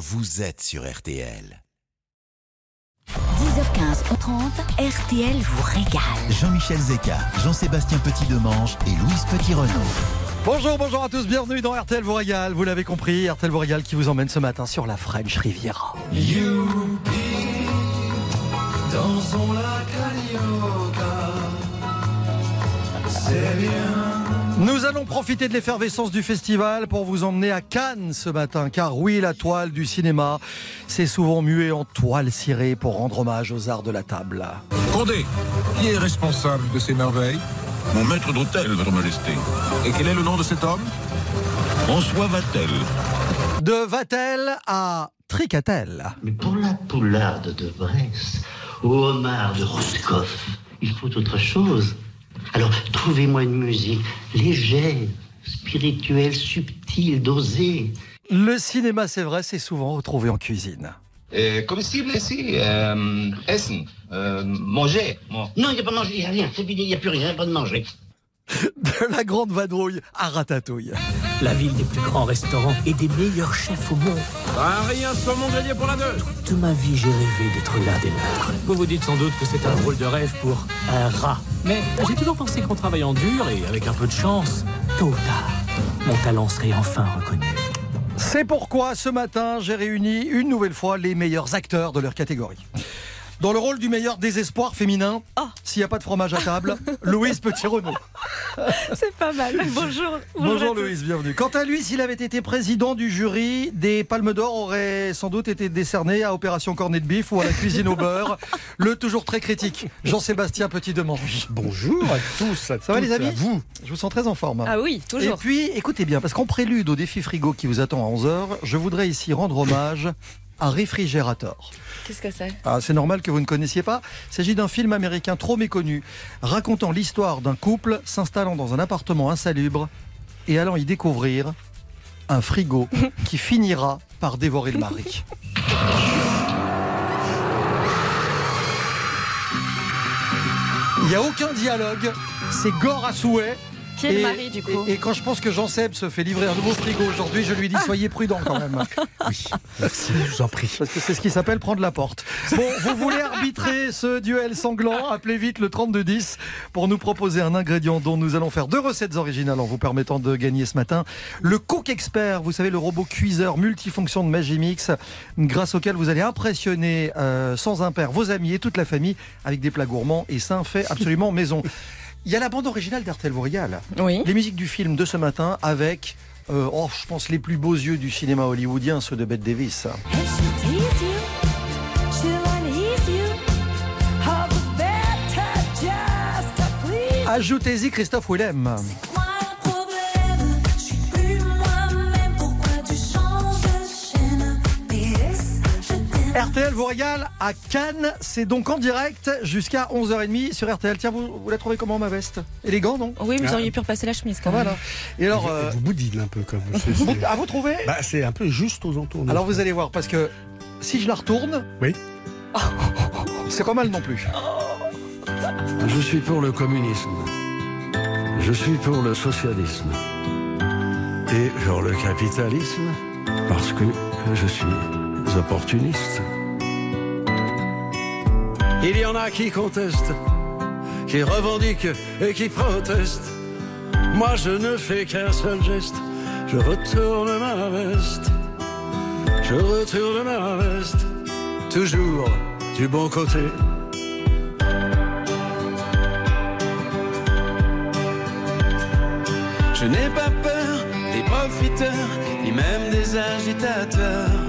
vous êtes sur RTL. 10h15, 30 RTL vous régale. Jean-Michel Zeka, Jean-Sébastien Petit-Demange et Louise Petit-Renaud. Bonjour, bonjour à tous, bienvenue dans RTL vous régale. Vous l'avez compris, RTL vous régale qui vous emmène ce matin sur la French Riviera. dans son lac Carioca. C'est bien. Nous allons profiter de l'effervescence du festival pour vous emmener à Cannes ce matin, car oui, la toile du cinéma, c'est souvent muet en toile cirée pour rendre hommage aux arts de la table. Condé, qui est responsable de ces merveilles Mon maître d'hôtel, Votre Majesté. Et quel est le nom de cet homme? François Vatel. De Vatel à Tricatel. Mais pour la poularde de Brest, au homard de Roscoff, il faut autre chose. Alors, trouvez-moi une musique légère, spirituelle, subtile, dosée. Le cinéma, c'est vrai, c'est souvent retrouvé en cuisine. Euh, comestible ici, euh, Essen, euh, manger. Bon. Non, il n'y a pas de manger, il n'y a rien, c'est fini, il n'y a plus rien, il n'y a pas de manger. De la grande vadrouille à ratatouille. La ville des plus grands restaurants et des meilleurs chefs au monde. Ah, rien, saumon grillé pour la deux Toute ma vie, j'ai rêvé d'être l'un des nôtres. Vous vous dites sans doute que c'est un drôle de rêve pour un rat. Mais j'ai toujours pensé qu'en travaillant dur et avec un peu de chance, tôt ou tard, mon talent serait enfin reconnu. C'est pourquoi ce matin, j'ai réuni une nouvelle fois les meilleurs acteurs de leur catégorie. Dans le rôle du meilleur désespoir féminin, s'il n'y a pas de fromage à table, Louise Petit-Renaud. C'est pas mal. Bonjour. Bonjour Louise, bienvenue. Quant à lui, s'il avait été président du jury, des palmes d'or auraient sans doute été décernées à Opération Cornet de Bif ou à la cuisine au beurre. Le toujours très critique, Jean-Sébastien Petit-Demange. Bonjour à tous, à Ça va les amis à vous. Je vous sens très en forme. Ah oui, Et toujours. puis, écoutez bien, parce qu'en prélude au défi frigo qui vous attend à 11h, je voudrais ici rendre hommage à Réfrigérator. Qu'est-ce que c'est Ah, c'est normal que vous ne connaissiez pas. Il s'agit d'un film américain trop méconnu, racontant l'histoire d'un couple s'installant dans un appartement insalubre et allant y découvrir un frigo qui finira par dévorer le mari. Il n'y a aucun dialogue, c'est gore à souhait. Qui est le Et- mari du coup Et, et quand je pense que Jean Seb se fait livrer un nouveau frigo aujourd'hui, je lui dis soyez prudent quand même. Oui, merci, je vous en prie. Parce que c'est ce qui s'appelle prendre la porte. Bon, vous voulez arbitrer ce duel sanglant? Appelez vite le 3210 pour nous proposer un ingrédient dont nous allons faire deux recettes originales en vous permettant de gagner ce matin. Le Cook Expert, vous savez, le robot cuiseur multifonction de Magimix, grâce auquel vous allez impressionner euh, sans impair vos amis et toute la famille avec des plats gourmands et sains faits absolument maison. Il y a la bande originale d'Artel régale. Oui. Les musiques du film de ce matin avec, euh, oh, je pense, les plus beaux yeux du cinéma hollywoodien, ceux de Bette Davis. Ajoutez-y Christophe Willem. RTL vous régale à Cannes. C'est donc en direct jusqu'à 11h30 sur RTL. Tiens, vous, vous la trouvez comment ma veste? Élégant, non? Oui, vous Ah. auriez pu repasser la chemise quand même. hein Et alors, vous, euh, vous boudine un peu comme à vous trouver Bah, c'est un peu juste aux entours. Alors vous allez voir, parce que si je la retourne, Oui. c'est pas mal non plus. Je suis pour le communisme. Je suis pour le socialisme. Et pour le capitalisme, parce que je suis opportuniste. Il y en a qui contestent, qui revendiquent et qui protestent. Moi, je ne fais qu'un seul geste. Je retourne ma veste. Je retourne ma veste. Toujours du bon côté. Je n'ai pas peur des profiteurs, ni même des agitateurs.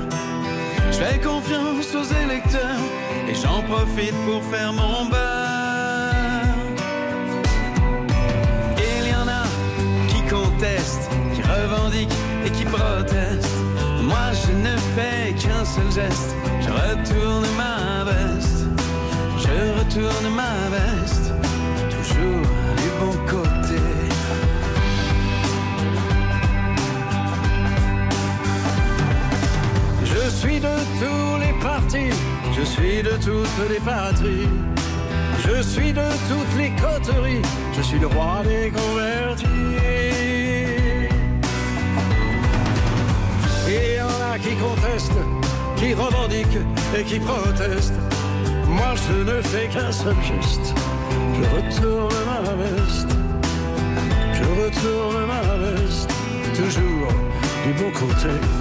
Fais confiance aux électeurs et j'en profite pour faire mon beurre. Il y en a qui contestent, qui revendiquent et qui protestent. Moi je ne fais qu'un seul geste, je retourne ma veste. Je retourne ma veste, toujours suis de tous les partis, je suis de toutes les patries. Je suis de toutes les coteries, je suis le roi des convertis. Il y en a qui conteste, qui revendique et qui proteste. Moi je ne fais qu'un seul geste, je retourne ma veste, je retourne ma veste, toujours du bon côté.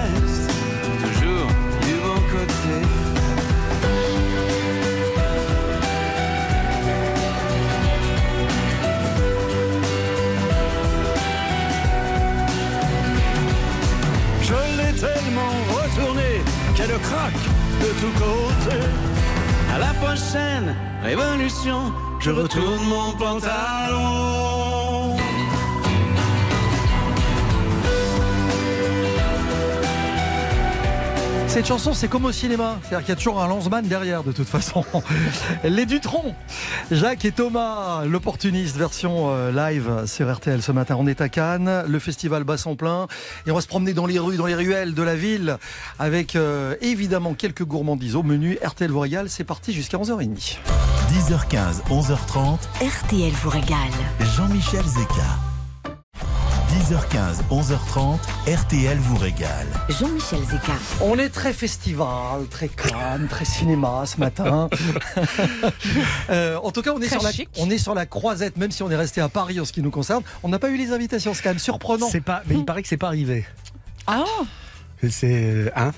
craque de tous côtés. À la prochaine révolution, je retourne mon pantalon. Cette chanson, c'est comme au cinéma. C'est-à-dire qu'il y a toujours un lanceman derrière, de toute façon. Les Dutron, Jacques et Thomas, l'opportuniste version euh, live sur RTL ce matin. On est à Cannes, le festival bat son plein. Et on va se promener dans les rues, dans les ruelles de la ville, avec euh, évidemment quelques gourmandises au menu. RTL vous régale, c'est parti jusqu'à 11h30. 10h15, 11h30, RTL vous régale. Jean-Michel Zeka. 10h15, 11h30, RTL vous régale. Jean-Michel Zeka. On est très festival, très Cannes, très cinéma ce matin. Euh, en tout cas, on est, Très sur la, chic. on est sur la croisette, même si on est resté à Paris en ce qui nous concerne. On n'a pas eu les invitations, c'est quand même surprenant. C'est pas, mais il paraît que c'est pas arrivé. Ah C'est hein?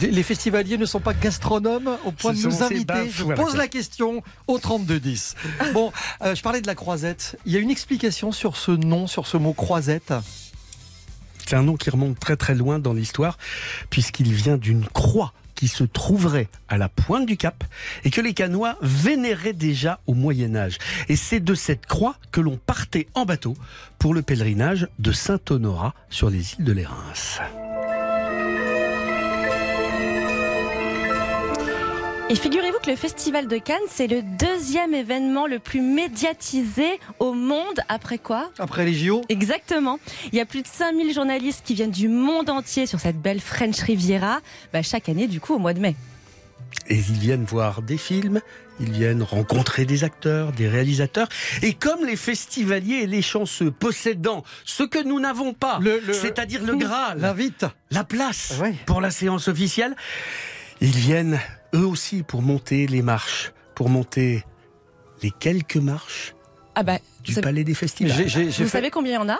Les festivaliers ne sont pas gastronomes au point de nous inviter. baffes, Je voilà, pose quoi. la question au 3210. Bon, euh, je parlais de la croisette. Il y a une explication sur ce nom, sur ce mot croisette? C'est un nom qui remonte très très loin dans l'histoire, puisqu'il vient d'une croix qui se trouverait à la pointe du Cap et que les Canois vénéraient déjà au Moyen Âge. Et c'est de cette croix que l'on partait en bateau pour le pèlerinage de Saint-Honorat sur les îles de l'Érins. Et figurez-vous que le Festival de Cannes, c'est le deuxième événement le plus médiatisé au monde. Après quoi? Après les JO Exactement. Il y a plus de 5000 journalistes qui viennent du monde entier sur cette belle French Riviera, bah, chaque année du coup au mois de mai. Et ils viennent voir des films, ils viennent rencontrer des acteurs, des réalisateurs. Et comme les festivaliers et les chanceux possédant ce que nous n'avons pas, Le- le- c'est-à-dire le Graal, L'invite. la place Oui. pour la séance officielle, ils viennent eux aussi pour monter les marches, pour monter les quelques marches Ah bah, du savez, palais des festivals. Vous fait- savez combien il y en a?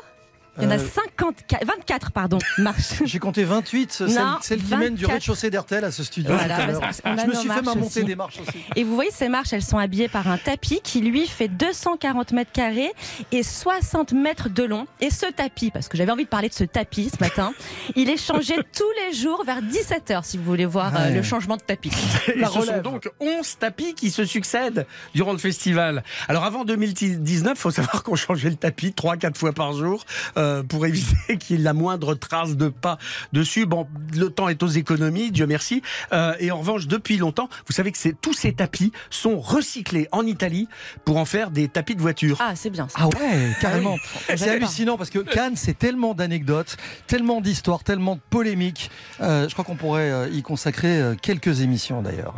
Il y en a Euh, 54, 24 pardon, marches. J'ai compté 28, celle, Non, celle qui mène du 24. rez-de-chaussée d'RTL à ce studio. Voilà, Je me suis fait ma marches montée des marches aussi. Et vous voyez, ces marches, elles sont habillées par un tapis qui, lui, fait 240 mètres carrés et 60 mètres de long. Et ce tapis, parce que j'avais envie de parler de ce tapis ce matin, il est changé tous les jours vers 17h, si vous voulez voir euh, le changement de tapis. Et La ce sont donc 11 tapis qui se succèdent durant le festival. Alors avant 2019, faut savoir qu'on changeait le tapis 3-4 fois par jour euh, pour éviter qu'il y ait la moindre trace de pas dessus. Bon, le temps est aux économies, Dieu merci. Euh, et en revanche, depuis longtemps, vous savez que c'est- tous ces tapis sont recyclés en Italie pour en faire des tapis de voiture. Ah, c'est bien ça. Ah ouais, carrément. C'est J'avais pas. hallucinant parce que Cannes, c'est tellement d'anecdotes, tellement d'histoires, tellement de polémiques. Euh, je crois qu'on pourrait euh, y consacrer euh, quelques émissions d'ailleurs.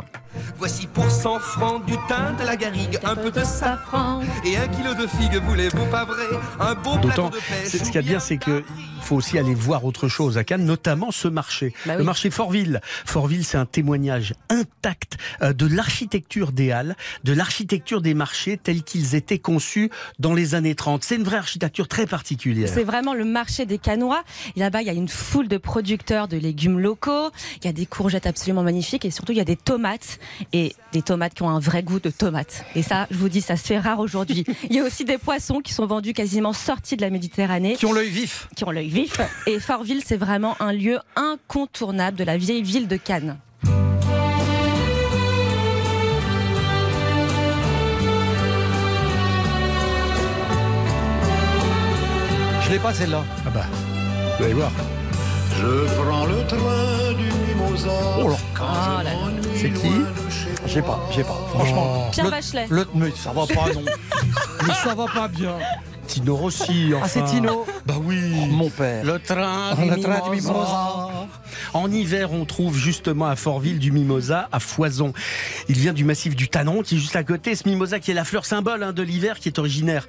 Voici pour 100 francs du thym, de la garrigue, un peu de safran et un kilo de figues, voulez-vous pas vrai? Un beau plateau de pêche. c'est- ce qu'il y a de bien, c'est qu'il faut aussi aller voir autre chose à Cannes, notamment ce marché. Bah Le marché Fortville. Fortville, c'est un témoignage intact euh, de l'architecture des halles, de l'architecture des marchés tels qu'ils étaient conçus dans les années 30. C'est une vraie architecture très particulière. C'est vraiment le marché des Canois. Là-bas, il y a une foule de producteurs de légumes locaux. Il y a des courgettes absolument magnifiques et surtout, il y a des tomates et des tomates qui ont un vrai goût de tomate. Et ça, je vous dis, ça se fait rare aujourd'hui. Il y a aussi des poissons qui sont vendus quasiment sortis de la Méditerranée. Qui ont l'œil vif. Qui ont l'œil vif. Et Fortville, c'est vraiment un lieu incontournable de la vieille ville de Cannes. Je l'ai pas celle-là. Ah bah, vous allez voir. Je prends le train du Mimosa. Oh là. Ah là là. C'est qui J'ai pas, j'ai pas. Franchement. Pierre le- Bachelet. le- mais ça va pas, non. mais ça va pas bien. Tino Rossi, enfin. Ah, c'est Tino Bah oui. Mon père. Le train Le train du Mimosa. Mimosa. En hiver, on trouve justement à Fortville du mimosa à foison. Il vient du massif du Tanon, qui est juste à côté. Ce mimosa qui est la fleur symbole hein, de l'hiver, qui est originaire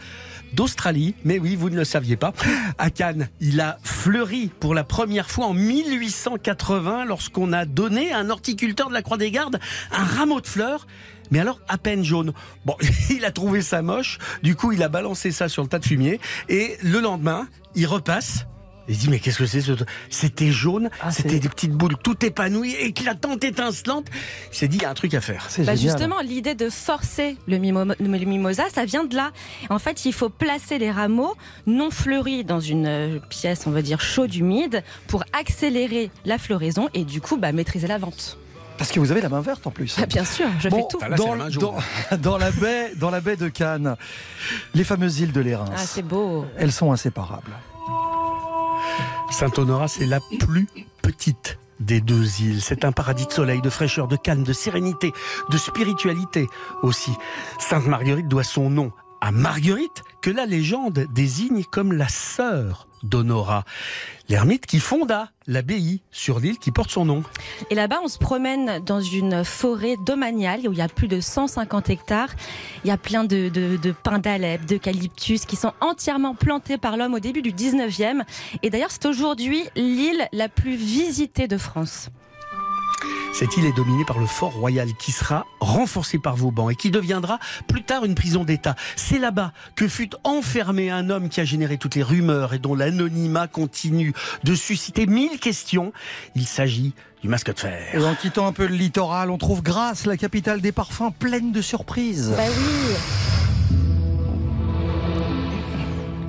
d'Australie. Mais oui, vous ne le saviez pas. À Cannes, il a fleuri pour la première fois en 1880 lorsqu'on a donné à un horticulteur de la Croix des Gardes un rameau de fleurs. Mais alors à peine jaune. Bon, il a trouvé ça moche. Du coup, il a balancé ça sur le tas de fumier. Et le lendemain, il repasse. Il dit mais qu'est-ce que c'est ce... C'était jaune, Ah, c'était des petites boules tout épanouies, éclatantes, étincelantes. Il s'est dit il y a un truc à faire. C'est Bah justement, l'idée de forcer le, mimo- le mimosa, ça vient de là. En fait, il faut placer les rameaux non fleuris dans une euh, pièce, on va dire chaude, humide, pour accélérer la floraison et du coup, bah, maîtriser la vente. Parce que vous avez la main verte en plus. Ah, bien sûr, je Bon, fais tout. Là, dans, la main jaune. dans- dans la baie, dans la baie de Cannes, les fameuses îles de l'Érins, Ah, c'est beau. elles sont inséparables. Saint-Honorat, c'est la plus petite des deux îles. C'est un paradis de soleil, de fraîcheur, de calme, de sérénité, de spiritualité aussi. Sainte Marguerite doit son nom Marguerite, que la légende désigne comme la sœur d'Honorat, l'ermite qui fonda l'abbaye sur l'île qui porte son nom. Et là-bas, on se promène dans une forêt domaniale où il y a plus de 150 hectares. Il y a plein de, de, de pins d'Alep, d'eucalyptus qui sont entièrement plantés par l'homme au début du 19e. Et d'ailleurs, c'est aujourd'hui l'île la plus visitée de France. Cette île est dominée par le fort royal qui sera renforcé par Vauban et qui deviendra plus tard une prison d'État. C'est là-bas que fut enfermé un homme qui a généré toutes les rumeurs et dont l'anonymat continue de susciter mille questions. Il s'agit du masque de fer. Et en quittant un peu le littoral, on trouve Grasse, la capitale des parfums, pleine de surprises. Bah oui.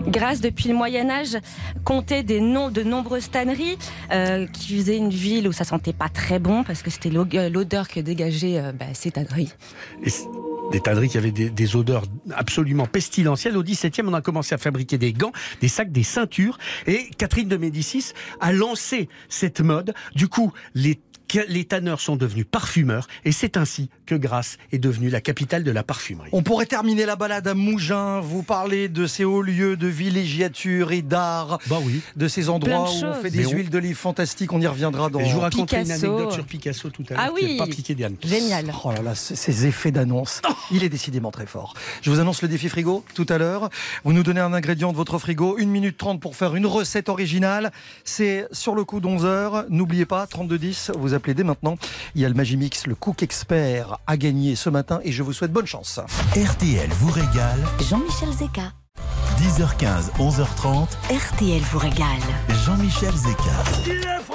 Grâce, depuis le Moyen Âge, comptait des noms de nombreuses tanneries euh, qui faisaient une ville où ça sentait pas très bon parce que c'était euh, l'odeur que dégageaient euh, bah, ces tanneries. Et des tanneries qui avaient des, des odeurs absolument pestilentielles. Au XVIIe, on a commencé à fabriquer des gants, des sacs, des ceintures. Et Catherine de Médicis a lancé cette mode. Du coup, les que les tanneurs sont devenus parfumeurs et c'est ainsi que Grasse est devenue la capitale de la parfumerie. On pourrait terminer la balade à Mougins, vous parler de ces hauts lieux de villégiature et d'art, bah oui. de ces endroits de où on fait des Mais on- huiles d'olive fantastiques, on y reviendra dans... Et je vous raconterai une anecdote sur Picasso tout à l'heure Ah oui. pas piqué. Génial. Oh là là, c- ces effets d'annonce. Il est décidément très fort. Je vous annonce le défi frigo tout à l'heure. Vous nous donnez un ingrédient de votre frigo, 1 minute 30 pour faire une recette originale. C'est sur le coup d'11 heures. N'oubliez pas, 3210, vous appelez dès maintenant. Il y a le Magimix, le Cook Expert, à gagner ce matin et je vous souhaite bonne chance. RTL vous régale. Jean-Michel Zeka. 10h15, 11h30. RTL vous régale. Jean-Michel Zeka.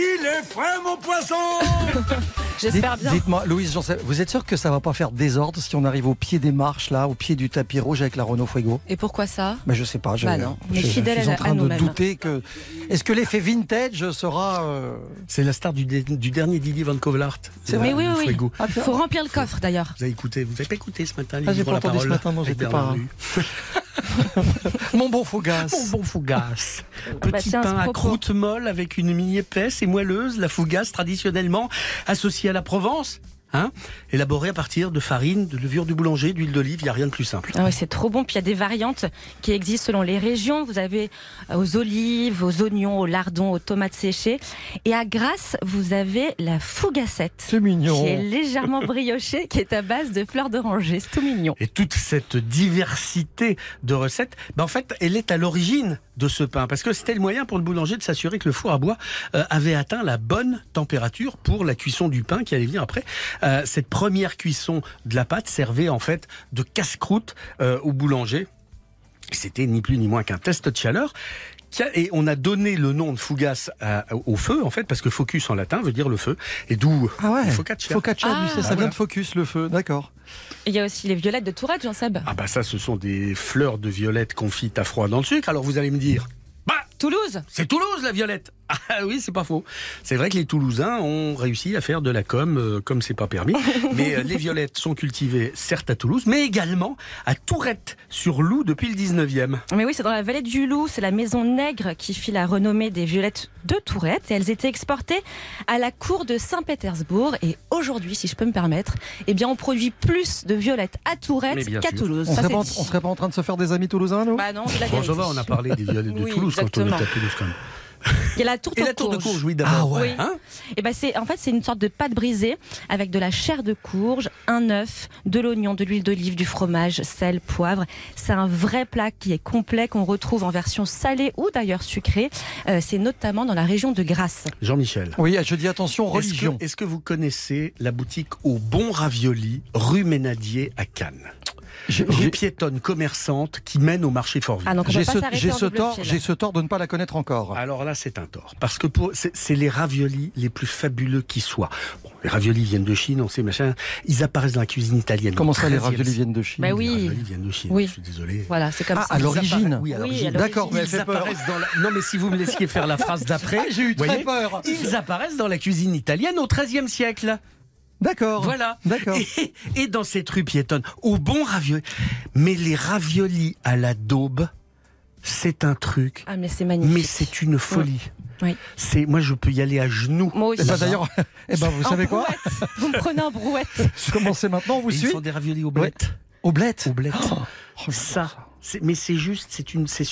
Il est frais mon poisson J'espère bien. Dites-moi, Louise, sais- vous êtes sûr que ça va pas faire désordre si on arrive au pied des marches, là, au pied du tapis rouge avec la Renault Fuego? Et pourquoi ça? Mais je sais pas. Je, Bah non, je- fidèle je suis en à- train de douter que. Est-ce que l'effet vintage sera. euh, C'est la star du, dé- du dernier Didier Van Kovlart. C'est Mais oui, oui. Ah, Il faut remplir le coffre d'ailleurs. Vous avez écouté, vous avez pas écouté ce matin Ah, j'ai pas la entendu ce matin, non, j'étais pas-. Mon bon Fougas. Mon bon fougasse. Bah, Petit tiens, pain à croûte molle avec une mie épaisse et moelleuse, la fougasse traditionnellement associée à la Provence. Hein élaborée à partir de farine, de levure du boulanger, d'huile d'olive, il n'y a rien de plus simple. Ah ouais, c'est trop bon. Puis il y a des variantes qui existent selon les régions. Vous avez euh, aux olives, aux oignons, aux lardons, aux tomates séchées. Et à Grasse, vous avez la fougassette. C'est mignon. Qui est légèrement briochée, qui est à base de fleurs d'oranger. C'est tout mignon. Et toute cette diversité de recettes, ben en fait, elle est à l'origine de ce pain. Parce que c'était le moyen pour le boulanger de s'assurer que le four à bois euh, avait atteint la bonne température pour la cuisson du pain qui allait venir après. Euh, cette première cuisson de la pâte servait en fait de casse-croûte euh, au boulanger. C'était ni plus ni moins qu'un test de chaleur. Et on a donné le nom de fougasse à- au feu, en fait, parce que focus en latin veut dire le feu. Et d'où Ah ouais. focaccia. Focaccia, Ah. lui, c'est- ça Ah, vient voilà. de Focus, le feu, d'accord. Et il y a aussi les violettes de Tourette, Jean-Seb. Ah bah ça, ce sont des fleurs de violette confites à froid dans le sucre. Alors vous allez me dire, bah Toulouse c'est Toulouse la violette. Ah oui, c'est pas faux. C'est vrai que les Toulousains ont réussi à faire de la com euh, comme c'est pas permis. mais euh, les violettes sont cultivées certes à Toulouse, mais également à Tourette sur Loup depuis le 19e. Mais oui, c'est dans la vallée du Loup, c'est la maison Nègre qui fit la renommée des violettes de Tourette et elles étaient exportées à la cour de Saint-Pétersbourg et aujourd'hui, si je peux me permettre, eh bien on produit plus de violettes à Tourette qu'à. Toulouse. On Ça, serait, pas, dit. on serait pas en train de se faire des amis toulousains, nous? Bah non, je la Bon, ça va, on a parlé des violettes de Oui, Toulouse quand on exactement. était à Toulouse quand même. Il y a la tourte Et aux la tour de courge, oui, d'abord. Ah ouais. Oui. Hein Et ben c'est en fait c'est une sorte de pâte brisée avec de la chair de courge, un œuf, de l'oignon, de l'huile d'olive, du fromage, sel, poivre. C'est un vrai plat qui est complet qu'on retrouve en version salée ou d'ailleurs sucrée. Euh, c'est notamment dans la région de Grasse. Jean-Michel. Oui, je dis attention, Est-ce que- religion. Est-ce que, vous connaissez la boutique au Bon Ravioli, rue Ménadier à Cannes? Rue j'ai- piétonne commerçante qui mène au marché Fortville. Ah J'ai ce, tort, j'ai ce tort de ne pas la connaître encore. Alors là, c'est un tort. Parce que pour, c'est, les raviolis les plus fabuleux qui soient. Bon, les raviolis viennent de Chine, on sait, machin. Ils apparaissent dans la cuisine italienne. Comment ça, les 13e raviolis viennent de Chine Bah Les oui. raviolis viennent de Chine. Oui. Je suis désolé. Voilà, c'est comme Ah, ça. à l'origine. Oui, à Oui. D'accord, mais Ils fait peur. apparaissent dans la... Non, mais si vous me laissiez faire la phrase d'après. Ah, j'ai eu très voyez, peur. Ils apparaissent dans la cuisine italienne au XIIIe siècle. D'accord. Voilà. D'accord. Et, et dans cette rue piétonne, au bon ravioli. Mais les raviolis à la daube, c'est un truc. Ah mais c'est magnifique. Mais c'est une folie. Oui. C'est moi, je peux y aller à genoux. Moi aussi. Eh ben, D'ailleurs, eh ben, vous En savez quoi brouette. Vous me prenez en brouette. Commencez maintenant, on vous Et ils suit font des raviolis au blette. Au bled Au blette. Oh, j'adore ça. Mais c'est juste, c'est une, c'est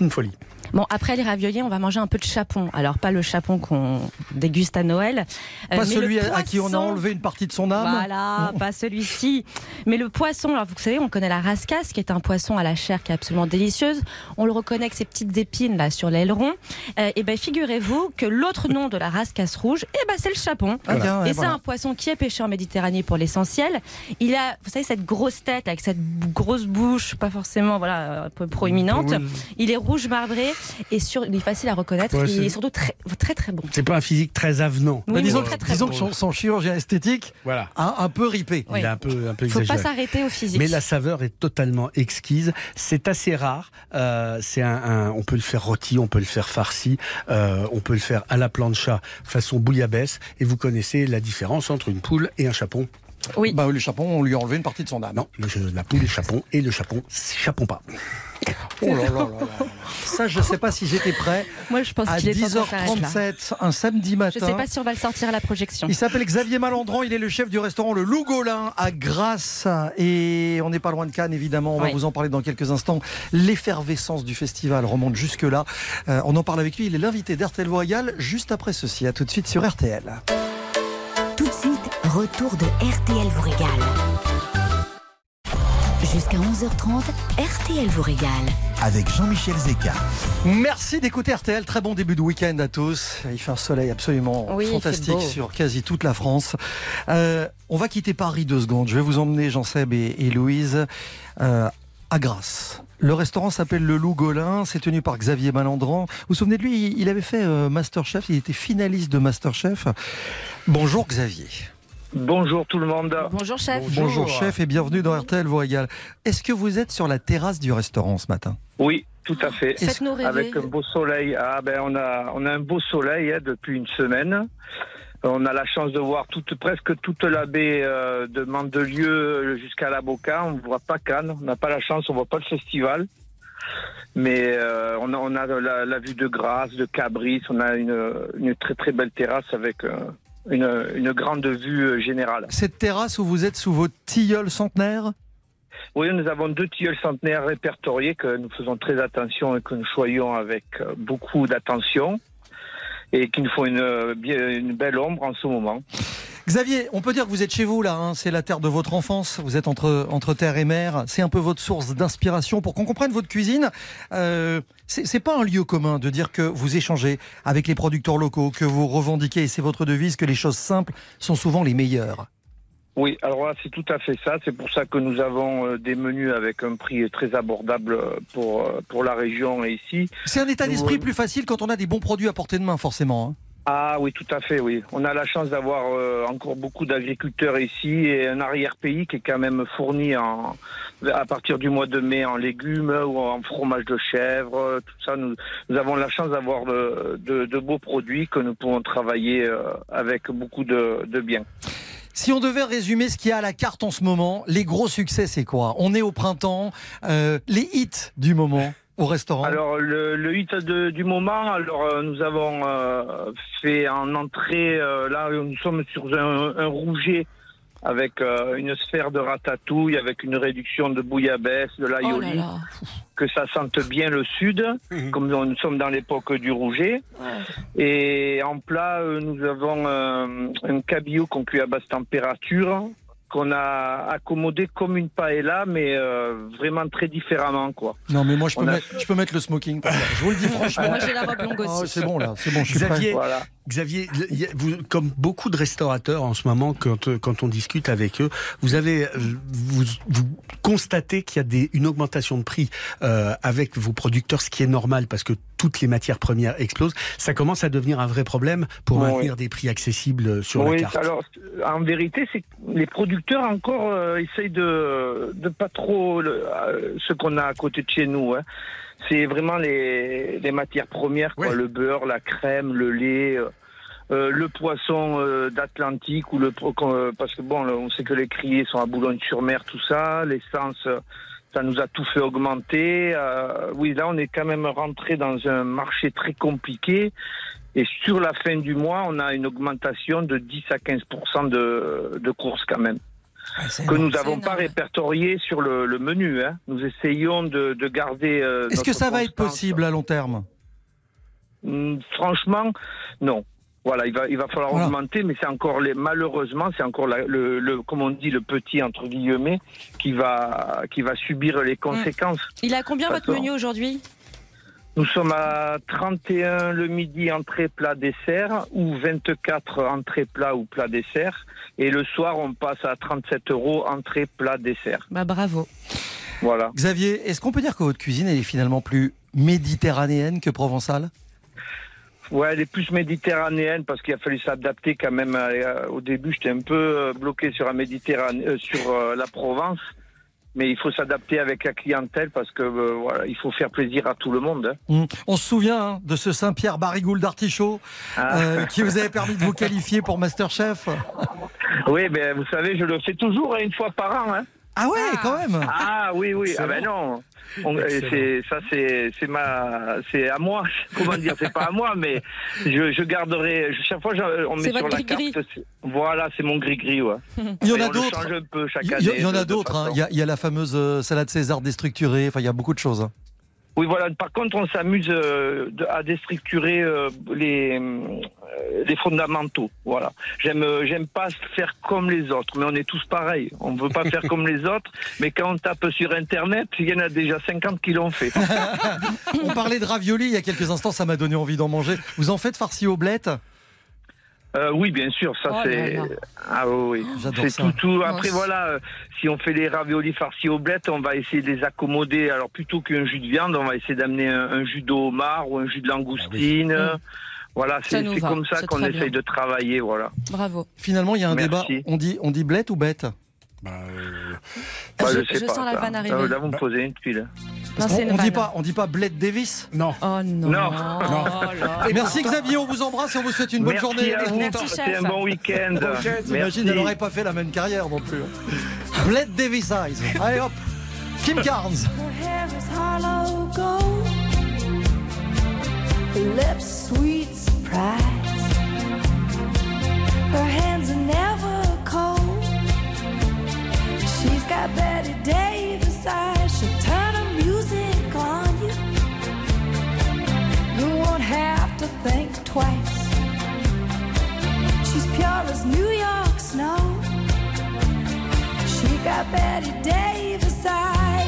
une folie. Bon, après les raviolis, on va manger un peu de chapon. Alors, pas le chapon qu'on déguste à Noël. euh, Pas mais celui le à qui on a enlevé une partie de son âme Voilà, pas celui-ci. Mais le poisson, alors vous savez, on connaît la rascasse, qui est un poisson à la chair qui est absolument délicieuse. On le reconnaît avec ses petites épines là sur l'aileron. Euh, et ben figurez-vous que l'autre nom de la rascasse rouge, et ben c'est le chapon. Ah, et et c'est un poisson qui est pêché en Méditerranée pour l'essentiel. Il a, vous savez, cette grosse tête avec cette grosse bouche, pas forcément voilà un peu proéminente. Oui. Il est rouge marbré et sur, il est facile à reconnaître. Ouais, il est surtout très très très bon. C'est pas un physique très avenant. Oui, Bah, disons, très, que- très disons bon. que son, son chirurgien esthétique Voilà. a un peu ripé. Oui. Il est un peu, un peu Faut pas s'arrêter au physique. Mais la saveur est totalement exquise. C'est assez rare. Euh, c'est un, un- on peut le faire rôti, on peut le faire farci, euh, on peut le faire à la plancha façon bouillabaisse. Et vous connaissez la différence entre une poule et un chapon. Oui. Bah, le chapon, on lui a enlevé une partie de son âme. Non, le- la poule est chapon et le chapon, chapon pas. Oh là là là là. Ça, je sais pas si j'étais prêt. Moi, je pense À qu'il est temps qu'on s'arrête là. 10h37, un samedi matin. Je sais pas si on va le sortir à la projection. Il s'appelle Xavier Malandran, il est le chef du restaurant Le Lougolin à Grasse. Et on n'est pas loin de Cannes, évidemment. On va Oui. vous en parler dans quelques instants. L'effervescence du festival remonte jusque-là. Euh, on en parle avec lui. Il est l'invité d'RTL Royal juste après ceci. À tout de suite sur RTL. Retour de RTL vous régale. Jusqu'à 11h30, RTL vous régale. Avec Jean-Michel Zeka. Merci d'écouter RTL. Très bon début de week-end à tous. Il fait un soleil absolument Oui, fantastique sur quasi toute la France. Euh, on va quitter Paris deux secondes. Je vais vous emmener, Jean-Seb et, et Louise, euh, à Grasse. Le restaurant s'appelle Le Loup Golin. C'est tenu par Xavier Malandran. Vous vous souvenez de lui? Il il avait fait euh, Masterchef. Il était finaliste de Masterchef. Bonjour Xavier. Bonjour tout le monde. Bonjour chef. Bonjour, chef et bienvenue dans RTL vous régale. Est-ce que vous êtes sur la terrasse du restaurant ce matin? Oui, tout à fait. Faites-nous rêver. Avec un beau soleil. Ah ben on a on a un beau soleil hein, depuis une semaine. On a la chance de voir toute presque toute la baie euh, de Mandelieu jusqu'à la Boca. On ne voit pas Cannes. On n'a pas la chance. On voit pas le festival. Mais euh, on a on a la, la vue de Grasse, de Cabris. On a une une très très belle terrasse avec euh, une une grande vue euh, générale. Cette terrasse où vous êtes sous vos tilleuls centenaires? Oui, nous avons deux tilleuls centenaires répertoriés que nous faisons très attention et que nous choyons avec euh, beaucoup d'attention et qui nous font une, euh, une belle ombre en ce moment. Xavier, on peut dire que vous êtes chez vous là, hein, c'est la terre de votre enfance, vous êtes entre, entre terre et mer, c'est un peu votre source d'inspiration pour qu'on comprenne votre cuisine. Euh, c'est pas un lieu commun de dire que vous échangez avec les producteurs locaux, que vous revendiquez, et c'est votre devise, que les choses simples sont souvent les meilleures. Oui, alors là, c'est tout à fait ça. C'est pour ça que nous avons euh, des menus avec un prix très abordable euh, pour, euh, pour la région et ici. C'est un état d'esprit plus facile quand on a des bons produits à portée de main, forcément. hein. Ah oui, tout à fait, oui. On a la chance d'avoir euh, encore beaucoup d'agriculteurs ici et un arrière-pays qui est quand même fourni en, à partir du mois de mai en légumes ou en fromage de chèvre, tout ça. Nous, avons la chance d'avoir de, beaux produits que nous pouvons travailler euh, avec beaucoup de, de bien. Si on devait résumer ce qu'il y a à la carte en ce moment, les gros succès, c'est quoi? On est au printemps, euh, les hits du moment au restaurant. Alors le, le hit de- du moment, alors euh, nous avons euh, fait en entrée, euh, là nous sommes sur un, un rouget avec euh, une sphère de ratatouille, avec une réduction de bouillabaisse, de l'aïoli, là. que ça sente bien le sud, comme nous sommes dans l'époque du rouget. Et en plat, euh, nous avons euh, un cabillaud qu'on cuit à basse température, qu'on a accommodé comme une paella, mais euh, vraiment très différemment, quoi. Non, mais moi, je peux, a- mettre, je peux mettre le smoking. Je vous le dis franchement. Moi, j'ai la robe longue aussi. Oh, c'est bon, là. C'est bon, je suis prêt. Xavier, Xavier, y a- vous, comme beaucoup de restaurateurs en ce moment, quand, euh, quand on discute avec eux, vous avez, euh, vous, vous constatez qu'il y a des, une augmentation de prix euh, avec vos producteurs, ce qui est normal parce que toutes les matières premières explosent. Ça commence à devenir un vrai problème pour maintenir des prix accessibles sur oui, la carte. alors en vérité, c'est les producteurs encore euh, essayent de de pas trop le- euh, ce qu'on a à côté de chez nous. hein. C'est vraiment les, les matières premières, quoi, le beurre, la crème, le lait. euh, euh, le poisson euh, d'Atlantique ou le euh, parce que bon on sait que les criers sont à Boulogne-sur-Mer tout ça l'essence ça nous a tout fait augmenter oui là on est quand même rentré dans un marché très compliqué et sur la fin du mois, on a une augmentation de 10 à 15 de, de courses quand même. Que nous n'avons pas répertorié sur le, le menu. hein. Nous essayons de, de garder. euh, Est-ce que ça va être possible à long terme? Hmm, Franchement, non. Voilà, il va, il va falloir Voilà. augmenter, mais c'est encore les, malheureusement, c'est encore la- le, le, comme on dit, le petit entre guillemets qui va, qui va subir les conséquences. Il a combien votre menu aujourd'hui? Nous sommes à 31 le midi entrée plat dessert ou 24 entrée plat ou plat dessert et le soir on passe à 37 euros entrée plat dessert. Bah bravo. Voilà. Xavier, est-ce qu'on peut dire que votre cuisine elle est finalement plus méditerranéenne que provençale? Ouais, elle est plus méditerranéenne parce qu'il a fallu s'adapter quand même. euh, au début, j'étais un peu euh, bloqué sur la Méditerranée, euh, sur la Provence, mais il faut s'adapter avec la clientèle parce que euh, voilà, il faut faire plaisir à tout le monde. hein. Hum, On se souvient hein, de ce Saint-Pierre Barigoule d'artichaut Ah. euh, qui vous avait permis de vous qualifier pour Masterchef. Oui, ben vous savez, je le fais toujours hein, une fois par an. Ah ouais, quand même. Ah oui, oui. Ah ben non. On- c'est ça, c'est c'est ma, c'est à moi. Comment dire, c'est pas à moi, mais je, je garderai. Chaque fois, je- on met sur la gris-gris. carte. c'est- Voilà, c'est mon gris gris, ouais. Il y en a d'autres. Il y, en a d'autres. hein. façon. Il y, a- il y a la fameuse euh, salade César déstructurée. Enfin, il y a beaucoup de choses. hein. Oui, voilà. Par contre, on s'amuse euh, à déstructurer euh, les euh, les fondamentaux. Voilà. J'aime euh, j'aime pas faire comme les autres, mais on est tous pareils. On veut pas faire comme les autres, mais quand on tape sur Internet, il y en a déjà 50 qui l'ont fait. On parlait de ravioli il y a quelques instants. Ça m'a donné envie d'en manger. Vous en faites farci aux blettes Euh, oui, bien sûr, ça Oh c'est. Ah oui, oui. J'adore C'est tout, tout. Après voilà, euh, si on fait les raviolis farcis aux blettes, on va essayer de les accommoder. Alors plutôt qu'un jus de viande, on va essayer d'amener un, un jus de homard ou un jus de langoustine. Ah Euh, Voilà, c'est comme ça qu'on essaye bien. de travailler, voilà. Bravo. Finalement, il y a un Merci. débat. On dit, on dit blette ou bête? Bah, Je- sais je pas, sens la vanne arriver. Là, vous me posez une tuile. Non, on, on dit pas, on dit pas Blette Davis Non. Oh non. Non. Oh là. Merci Xavier, on vous embrasse et on vous souhaite une bonne Merci journée. à vous. Merci, chef. un bon week-end. T'imagines, Merci. elle n'aurait pas fait la même carrière non plus. Blette Davis Eyes. Allez hop, Kim Carnes. Her hair is hollow gold, her lips sweet surprise. Her hands are never cold. She's got Betty Davis eyes. You won't have to think twice. She's pure as New York snow. She got Betty Davis eyes.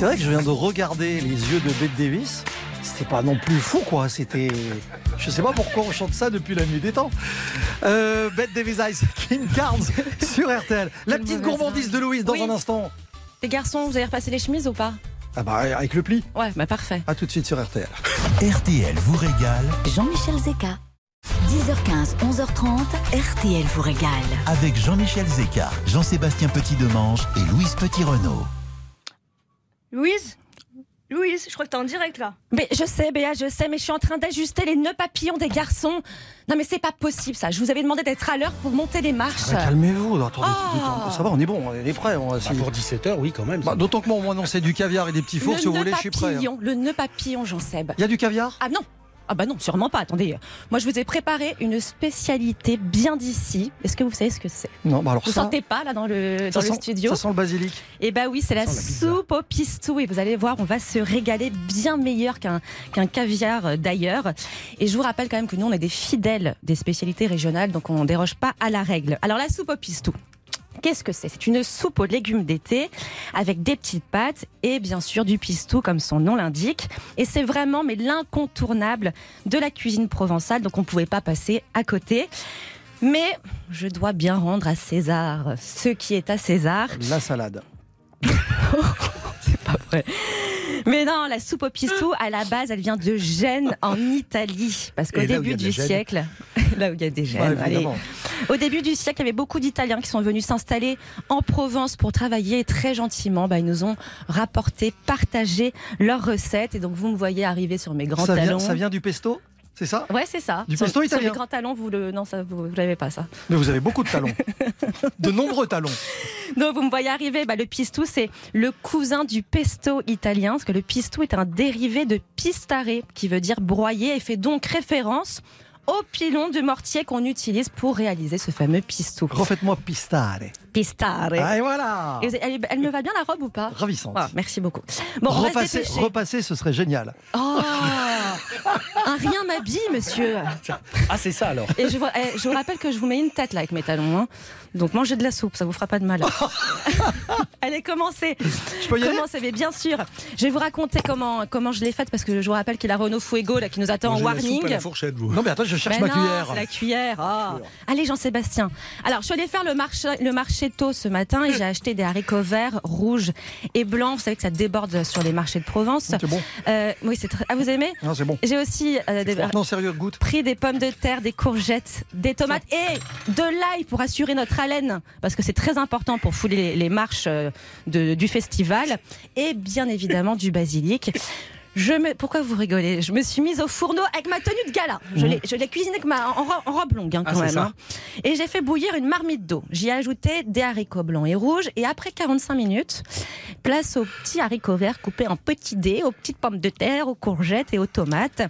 C'est vrai que je viens de regarder les yeux de Bette Davis. C'était pas non plus fou, quoi. C'était. Je sais pas pourquoi on chante ça depuis la nuit des temps. Euh, Bette Davis Eyes, King Cards sur RTL. La petite gourmandise de Louise dans Oui. un instant. Les garçons, vous avez repassé les chemises ou pas? Ah bah avec le pli. Ouais, bah parfait. À tout de suite sur RTL. RTL vous régale Jean-Michel Zeka. 10h15, 11h30, RTL vous régale. avec Jean-Michel Zeka, Jean-Sébastien Petit-Demange et Louise Petit-Renault. Louise? Louise, je crois que t'es en direct là. Mais je sais, Béa, je sais, mais je suis en train d'ajuster les nœuds papillons des garçons. Non, mais c'est pas possible ça. Je vous avais demandé d'être à l'heure pour monter les marches. Ah, Calmez-vous. Attendez, Oh. ça va, on est bon, on est prêt. On Bah, pour 17h, oui, quand même. Bah, D'autant que moi, moi, non, c'est du caviar et des petits fours. le Si vous voulez, je suis prêt. hein. papillon, le nœud papillon, Jean-Seb. Il y a du caviar? Ah non ah bah non, sûrement pas. Attendez, moi je vous ai préparé une spécialité bien d'ici. Est-ce que vous savez ce que c'est? Non, bah alors Vous ça. sentez pas là dans le, dans le sent- studio? Ça sent le basilic. Eh bah oui, c'est la, soupe au pistou et vous allez voir, on va se régaler bien meilleur qu'un qu'un caviar euh, d'ailleurs. Et je vous rappelle quand même que nous on est des fidèles des spécialités régionales, donc on ne déroge pas à la règle. Alors la soupe au pistou. Qu'est-ce que c'est? C'est une soupe aux légumes d'été avec des petites pâtes et bien sûr du pistou comme son nom l'indique. Et c'est vraiment mais l'incontournable de la cuisine provençale, donc on ne pouvait pas passer à côté. Mais je dois bien rendre à César ce qui est à César. La salade. Mais non, la soupe au pistou, à la base, elle vient de Gênes, en Italie. Parce qu'au début du siècle, là où il y a des gènes, Ouais, allez. au début du siècle, il y avait beaucoup d'Italiens qui sont venus s'installer en Provence pour travailler. Et très gentiment, bah, ils nous ont rapporté, partagé leurs recettes. Et donc, vous me voyez arriver sur mes grands Ça vient, talons. ça vient du pesto? C'est ça Ouais, c'est ça. Du Sur- pesto sur, italien. les grands talons, vous le, non, ça, vous, vous l'avez pas ça. Mais vous avez beaucoup de talons. de nombreux talons. Donc vous me voyez arriver, bah, le pistou c'est le cousin du pesto italien, parce que le pistou est un dérivé de pistare, qui veut dire broyer, et fait donc référence au pilon de mortier qu'on utilise pour réaliser ce fameux pistou. Refaites-moi pistare. Pistare. Ah, et voilà Et vous- elle, elle me va bien la robe ou pas? Ravissante. Ah, Merci beaucoup. Bon, repasser, repasser, ce serait génial. Oh Un rien m'habille, monsieur. Ah, c'est ça alors. Et je, vous- eh, je vous rappelle que je vous mets une tête là avec mes talons. hein. Donc mangez de la soupe, ça vous fera pas de mal. Allez, commencez. Je peux y aller? Mais bien sûr. Je vais vous raconter comment, comment je l'ai faite parce que je vous rappelle qu'il y a la Renault Fuego là, qui nous attend en Mangez la soupe warning. à la fourchette, vous. Non, mais attends, je cherche Ben ma non, cuillère. la cuillère. ah. Allez, Jean-Sébastien. Alors, je suis allée faire le marché, le marché tôt ce matin et j'ai acheté des haricots verts, rouges et blancs. Vous savez que ça déborde sur les marchés de Provence. C'est bon. Euh, oui, c'est très. Ah, vous aimez Non, c'est bon. J'ai aussi euh, des- Non, sérieux, goûte. pris des pommes de terre, des courgettes, des tomates et de l'ail pour assurer notre haleine, parce que c'est très important pour fouler les, les marches euh, de- du festival, et bien évidemment du basilic. Je me... Pourquoi vous rigolez? Je me suis mise au fourneau avec ma tenue de gala. Je l'ai, je l'ai cuisinée avec ma... en, ro- en robe longue hein, Ah, quand c'est même. hein. Et j'ai fait bouillir une marmite d'eau. J'y ai ajouté des haricots blancs et rouges. Et après 45 minutes, place aux petits haricots verts coupés en petits dés, aux petites pommes de terre, aux courgettes et aux tomates.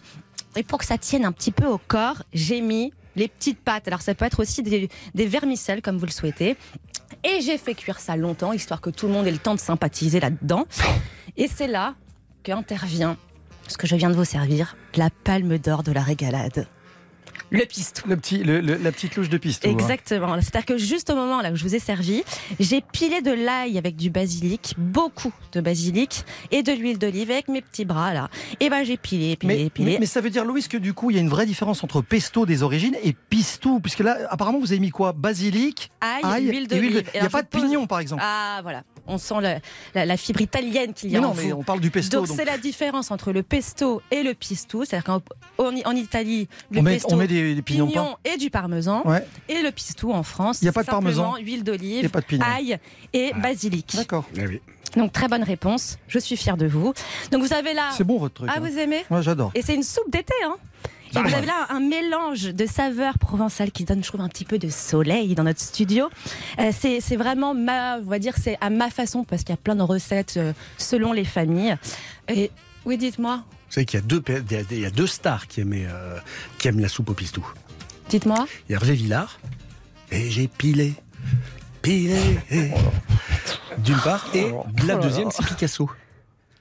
Et pour que ça tienne un petit peu au corps, j'ai mis les petites pâtes. Alors ça peut être aussi des, des vermicelles comme vous le souhaitez. Et j'ai fait cuire ça longtemps, histoire que tout le monde ait le temps de sympathiser là-dedans. Et c'est là qu'intervient ce que je viens de vous servir, la palme d'or de la régalade. Le pistou. Le petit, le- le- la petite louche de pistou. hein. Exactement. C'est-à-dire que juste au moment là où je vous ai servi, j'ai pilé de l'ail avec du basilic, beaucoup de basilic, et de l'huile d'olive avec mes petits bras là. Et ben j'ai pilé, pilé, Mais, pilé. mais- mais ça veut dire, Louis, que du coup, il y a une vraie différence entre pesto des origines et pistou. Puisque là, apparemment, vous avez mis quoi? Basilic, Ail, huile d'olive. Il n'y a pas de pose- pignon, par exemple. Ah voilà, on sent la, la- la fibre italienne qu'il y Mais a non, en mais vous. on parle du pesto. Donc c'est la différence entre le pesto et le pistou. C'est-à-dire qu'en en, en Italie, le On met- pesto, on met des- des pignons et du parmesan. Ouais. Et le pistou en France, Il y a pas de parmesan. huile d'olive, pas de pignon. ail et basilic. D'accord. Donc très bonne réponse. Je suis fière de vous. Donc vous avez là. C'est bon, votre truc, Ah hein. vous aimez Moi, j'adore. Et c'est une soupe d'été, hein. Vous ouais. avez là un mélange de saveurs provençales qui donne, je trouve, un petit peu de soleil dans notre studio. Euh, c'est vraiment ma, on va dire, c'est à ma façon parce qu'il y a plein de recettes euh, selon les familles. Et oui, dites-moi, Vous savez qu'il y a deux, il y a- stars qui, aimaient, euh, qui aiment la soupe au pistou. dites-moi. Il y a Hervé Villard, et j'ai pilé, pilé, d'une part, et la deuxième, c'est Picasso.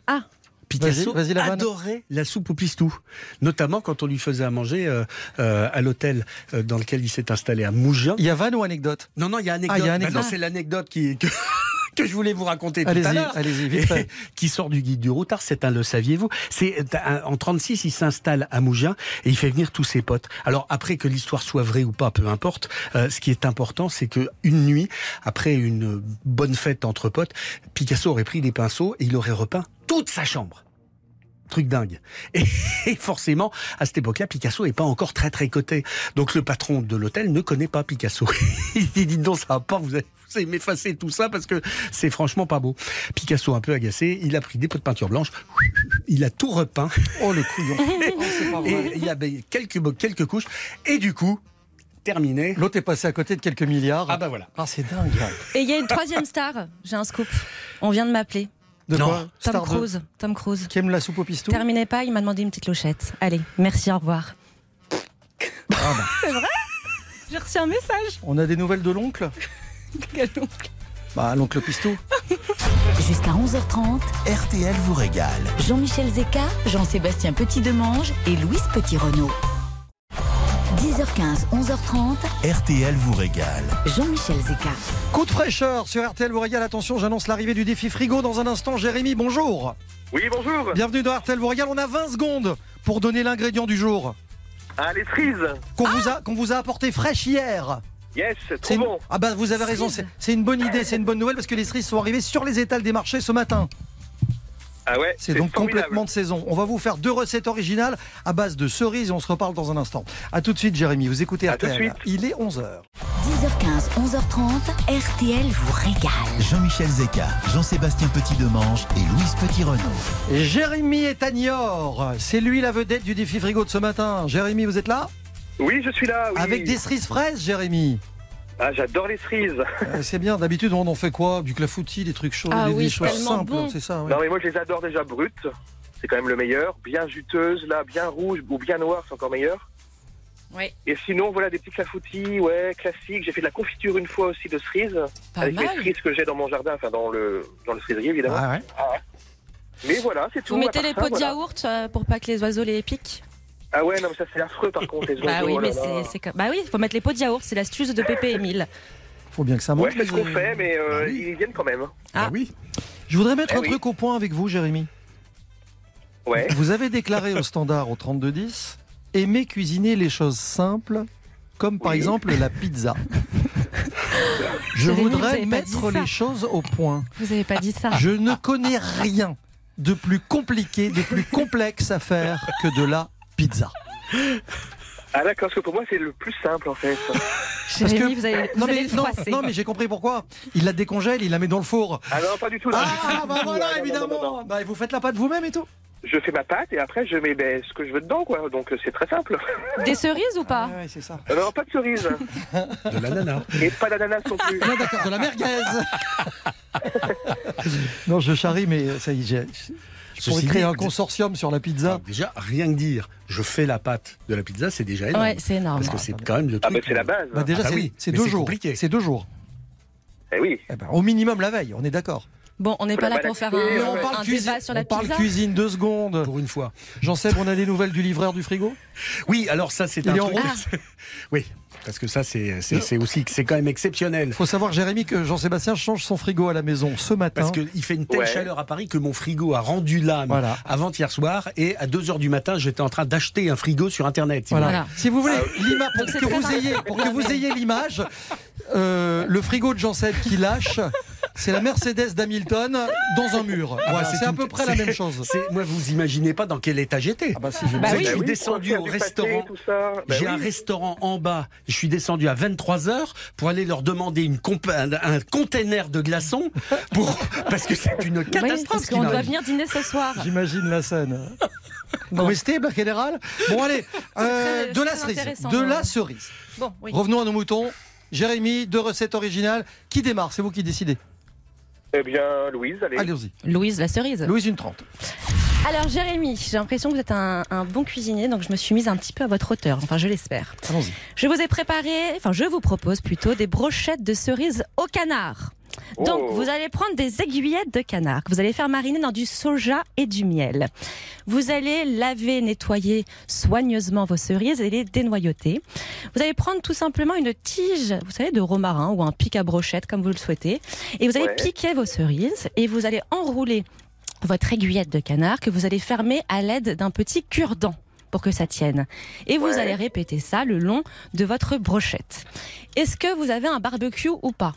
Ah. Picasso adorait la soupe au pistou, notamment quand on lui faisait à manger euh, euh, à l'hôtel euh, dans lequel il s'est installé à Mougins. Il y a vanne ou anecdote? Non, non, il y a anecdote. Ah, anecdote. non, c'est l'anecdote qui, que, que je voulais vous raconter tout à l'heure. Qui sort du guide du routard, c'est un le saviez-vous? C'est en 36, il s'installe à Mougins et il fait venir tous ses potes. Alors après que l'histoire soit vraie ou pas, peu importe. euh, ce qui est important, c'est que une nuit, après une bonne fête entre potes, Picasso aurait pris des pinceaux et il aurait repeint toute sa chambre. Truc dingue. Et, et forcément, à cette époque-là, Picasso n'est pas encore très très coté. Donc le patron de l'hôtel ne connaît pas Picasso. Il dit, dites donc, ça va pas, vous allez, vous allez m'effacer tout ça parce que c'est franchement pas beau. Picasso, un peu agacé, il a pris des pots de peinture blanche, il a tout repeint. Oh le couillon. Oh. Et il y avait quelques, quelques couches. Et du coup, terminé. L'autre est passé à côté de quelques milliards. Ah bah voilà. Ah, c'est dingue. Et il y a une troisième star. J'ai un scoop. On vient de m'appeler. De Non. quoi Tom Star Cruise. Tom Cruise. Qui aime la soupe au pistou Terminez pas, il m'a demandé une petite lochette. Allez, merci, au revoir. Ah, bah. C'est vrai J'ai reçu un message. On a des nouvelles de l'oncle Quel oncle Bah, l'oncle pistou. Jusqu'à 11h30, RTL vous régale. Jean-Michel Zeka, Jean-Sébastien Petit-Demange et Louise Petit-Renault. 10h15, 11h30, RTL vous régale. Jean-Michel Zeka. Coup de fraîcheur sur RTL vous régale. Attention, j'annonce l'arrivée du défi frigo dans un instant. Jérémy, bonjour. Oui, bonjour. Bienvenue dans RTL vous régale. On a 20 secondes pour donner l'ingrédient du jour Ah, les cerises. qu'on vous, a, qu'on vous a apporté fraîche hier. Yes, C'est trop une- bon. Ah bah vous avez raison, c'est c'est une bonne idée, c'est une bonne nouvelle parce que les cerises sont arrivées sur les étals des marchés ce matin. Ah ouais, C'est donc formidable. complètement de saison. On va vous faire deux recettes originales à base de cerises et on se reparle dans un instant. A tout de suite Jérémy, vous écoutez À tout de RTL. suite. Il est 11h. 10h15, 11h30, RTL vous régale. Jean-Michel Zeka, Jean-Sébastien Petit-Demange et Louise Petit-Renault. Jérémy est à Niort. C'est lui la vedette du défi frigo de ce matin. Jérémy, vous êtes là? Oui, je suis là. oui. Avec des cerises fraises, Jérémy. Ah, j'adore les cerises. Euh, c'est bien, d'habitude on en fait quoi? Du clafoutis, des trucs chauds, Ah des, oui, des choses simples, bon. c'est ça. Non, mais moi, je les adore déjà brutes. C'est quand même le meilleur. Bien juteuses, là, bien rouges ou bien noires, c'est encore meilleur. Oui. Et sinon, voilà, des petits clafoutis, ouais, classiques. J'ai fait de la confiture une fois aussi de cerises. Pas avec mal. les cerises que j'ai dans mon jardin, enfin, dans le, dans le cerisier, évidemment. Ah ouais. Mais voilà, c'est tout. Vous mettez les ça, pots de voilà. yaourt euh, pour pas que les oiseaux les piquent? Ah ouais, non, mais ça, c'est affreux, par contre, les Bah oui, oh mais c'est c'est comme. Bah oui, il faut mettre les pots de yaourt, c'est l'astuce de Pépé Émile. Faut bien que ça monte. Ouais, c'est ce qu'on les- fait, mais euh, ils viennent quand même. Ah. Bah oui. Je voudrais mettre Eh un oui. truc au point avec vous, Jérémy. Ouais. Vous avez déclaré au standard au 3210 aimer cuisiner les choses simples, comme par Oui. exemple la pizza. Je Jérémy, vous voudrais avez pas dit mettre ça. les choses au point. Vous avez pas dit ça. Je ne connais rien de plus compliqué, de plus complexe à faire que de la pizza. Ah d'accord, parce que pour moi, c'est le plus simple, en fait. Parce Jérémy, que- vous allez, vous non, allez mais, le non, froisser. non, mais j'ai compris pourquoi. Il la décongèle, il la met dans le four. Ah non, pas du tout. non, Ah, du tout, bah voilà, Ah, non, non, non, non, évidemment. non. Bah, vous faites la pâte vous-même et tout. Je fais ma pâte et après, je mets ben, ce que je veux dedans, quoi. Donc, c'est très simple. Des cerises ou pas Ouais, c'est ça. Euh, Non, pas de cerise. De l'ananas. Et pas d'ananas non plus. Ah, d'accord, de la merguez. non, je charrie, mais ça y est, j'ai- Je pourrais créer un consortium sur la pizza. Déjà, rien que dire, je fais la pâte de la pizza, c'est déjà énorme. Ouais, c'est énorme. Parce que c'est quand même le Ah, truc. mais c'est la base. Bah, déjà, Ah bah c'est oui, c'est mais deux c'est jours. compliqué. C'est deux jours. Eh oui. Eh ben, au minimum la veille, on est d'accord. Bon, on n'est pas la là pour faire un, on parle, un cuisine, débat sur la on parle pizza. cuisine deux secondes. Pour une fois. J'en sais, on a des nouvelles du livreur du frigo? Oui, alors ça, c'est un truc. oui, parce que ça, c'est c'est- c'est aussi c'est quand même exceptionnel. Il faut savoir, Jérémy, que Jean-Sébastien change son frigo à la maison ce matin. Parce qu'il fait une telle Ouais. chaleur à Paris que mon frigo a rendu l'âme Voilà. avant-hier soir et à 2h du matin, j'étais en train d'acheter un frigo sur Internet. si vous Voilà. voulez. Si vous voulez, Ah que vous ayez, pour que vous ayez l'image, euh, le frigo de Jean-Seb qui lâche, c'est la Mercedes d'Hamilton dans un mur. Voilà, Ah, c'est à peu près la même chose. c'est- Moi, vous imaginez pas dans quel état j'étais. Ah bah si, Bah oui. je suis Bah descendu au restaurant. Bah J'ai oui. un restaurant en bas. Je suis descendu à 23h pour aller leur demander une un, un container de glaçons pour, parce que c'est une Oui, catastrophe. parce qu'on doit venir dîner ce soir. J'imagine la scène. Bon. Comestible, général Bon, allez, euh, très- de la cerise. De hein. la cerise. Bon, oui. Revenons à nos moutons. Jérémy, deux recettes originales. Qui démarre? C'est vous qui décidez. Eh bien, Louise, allez. Allez-y. Louise, la cerise. Louise, une trente. Alors, Jérémy, j'ai l'impression que vous êtes un, un bon cuisinier, donc je me suis mise un petit peu à votre hauteur. Enfin, je l'espère. Allons-y. Je vous ai préparé, enfin, je vous propose plutôt des brochettes de cerises au canard. Donc, Oh. vous allez prendre des aiguillettes de canard que vous allez faire mariner dans du soja et du miel. Vous allez laver, nettoyer soigneusement vos cerises et les dénoyauter. Vous allez prendre tout simplement une tige, vous savez, de romarin ou un pic à brochette, comme vous le souhaitez. Et vous allez Ouais. piquer vos cerises et vous allez enrouler votre aiguillette de canard que vous allez fermer à l'aide d'un petit cure-dent pour que ça tienne. Et vous Ouais. allez répéter ça le long de votre brochette. Est-ce que vous avez un barbecue ou pas?